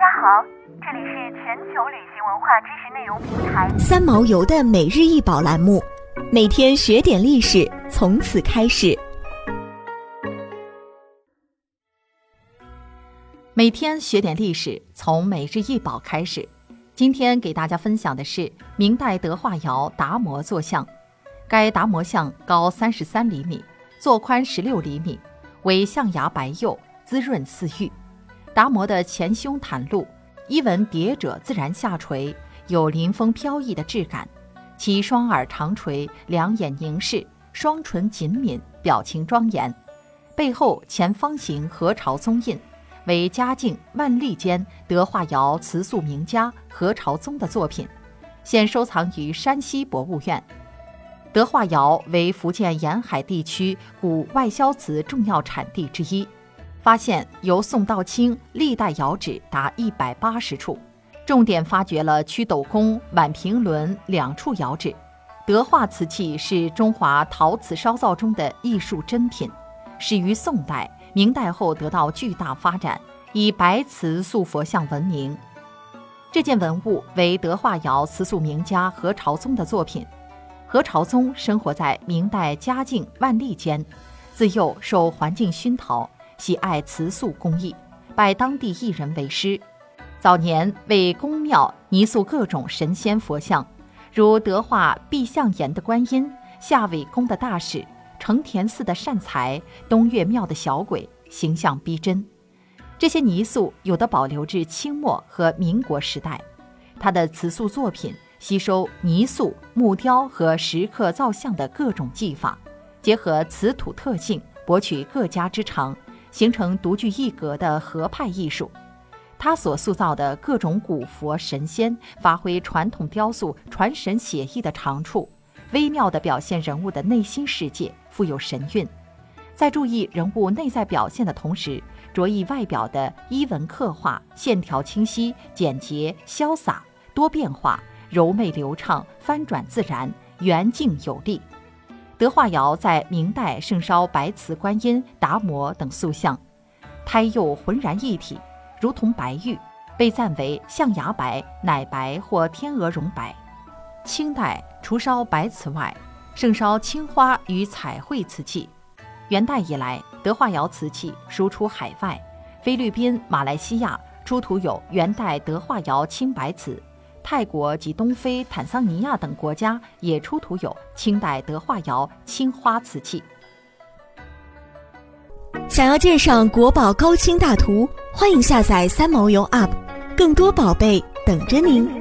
家好，这里是全球旅行文化知识内容平台三毛游的每日一宝栏目，每天学点历史，从此开始。每天学点历史，从每日一宝开始。今天给大家分享的是明代德化窑达摩坐像。该达摩像高三十三厘米，座宽十六厘米，为象牙白釉，滋润似玉。达摩的前胸袒露，衣纹叠褶自然下垂，有临风飘逸的质感。其双耳长垂，两眼凝视，双唇紧抿，表情庄严。背后前方形何朝宗印，为嘉靖、万历间德化窑瓷塑名家何朝宗的作品，现收藏于山西博物院。德化窑为福建沿海地区古外销瓷重要产地之一。发现由宋到清历代窑址达一百八十处，重点发掘了曲斗宫、宛平轮两处窑址。德化瓷器是中华陶瓷烧造中的艺术珍品，始于宋代，明代后得到巨大发展，以白瓷塑佛像闻名。这件文物为德化窑瓷塑名家何朝宗的作品。何朝宗生活在明代嘉靖、万历间，自幼受环境熏陶。喜爱瓷塑工艺，拜当地艺人为师。早年为宫庙泥塑各种神仙佛像，如德化碧相岩的观音、夏尾宫的大使、承田寺的善财、东岳庙的小鬼，形象逼真。这些泥塑有的保留至清末和民国时代。他的瓷塑作品吸收泥塑、木雕和石刻造像的各种技法，结合瓷土特性，博取各家之长。形成独具一格的合派艺术，他所塑造的各种古佛神仙，发挥传统雕塑传神写意的长处，微妙地表现人物的内心世界，富有神韵。在注意人物内在表现的同时，着意外表的衣纹刻画，线条清晰、简洁、潇洒、多变化、柔媚流畅、翻转自然、圆净有力。德化窑在明代盛烧白瓷观音、达摩等塑像，胎釉浑然一体，如同白玉，被赞为象牙白、奶白或天鹅绒白。清代除烧白瓷外，盛烧青花与彩绘瓷器。元代以来，德化窑瓷器输出海外，菲律宾、马来西亚出土有元代德化窑青白瓷。泰国及东非、坦桑尼亚等国家也出土有清代德化窑青花瓷器。想要鉴赏国宝高清大图，欢迎下载三毛游 App，更多宝贝等着您。